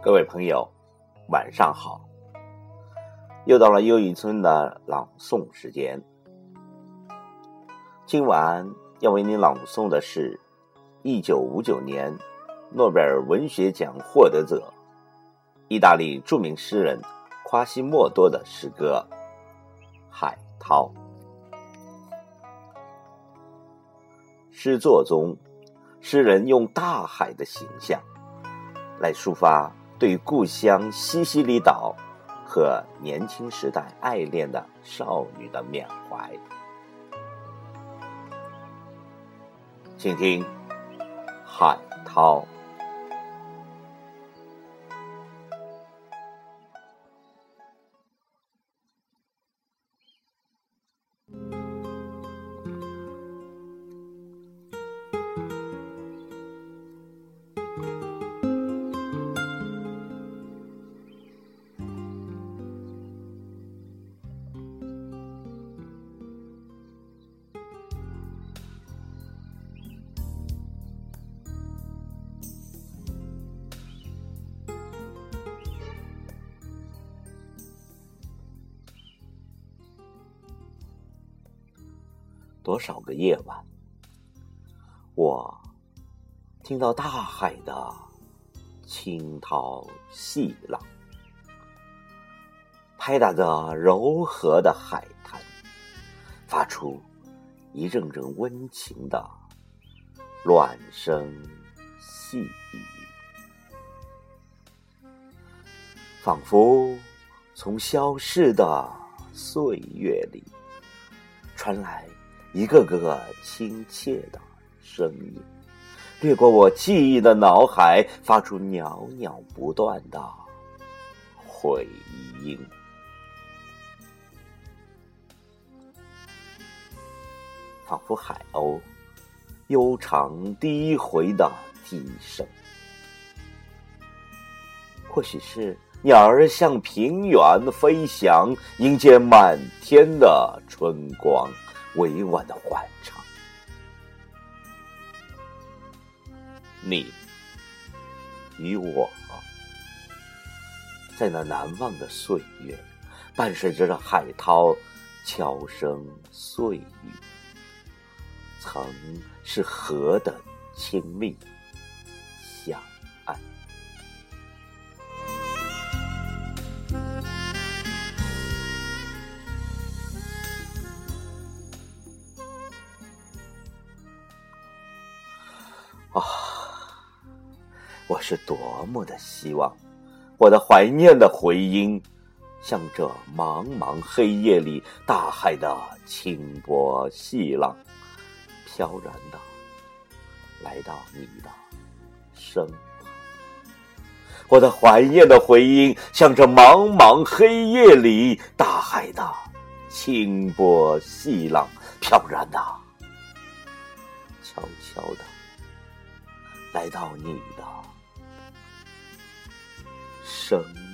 各位朋友，晚上好！又到了又一村的朗诵时间。今晚要为您朗诵的是1959年诺贝尔文学奖获得者、意大利著名诗人夸西莫多的诗歌《海涛》。诗作中，诗人用大海的形象来抒发。对故乡西西里岛和年轻时代爱恋的少女的缅怀，请听《海涛》。多少个夜晚，我听到大海的清涛细浪，拍打着柔和的海滩，发出一阵阵温情的卵声细语，仿佛从消逝的岁月里传来。一个个亲切的声音，掠过我记忆的脑海，发出袅袅不断的回音，仿佛海鸥悠长低回的低声。或许是鸟儿向平原飞翔，迎接满天的春光。委婉的欢唱，你与我，在那难忘的岁月，伴随着这海涛悄声碎语，曾是何等亲密相啊！我是多么的希望，我的怀念的回音，像这茫茫黑夜里大海的清波细浪，飘然的来到你的身旁。我的怀念的回音，像这茫茫黑夜里大海的清波细浪，飘然的，悄悄的。来到你的生。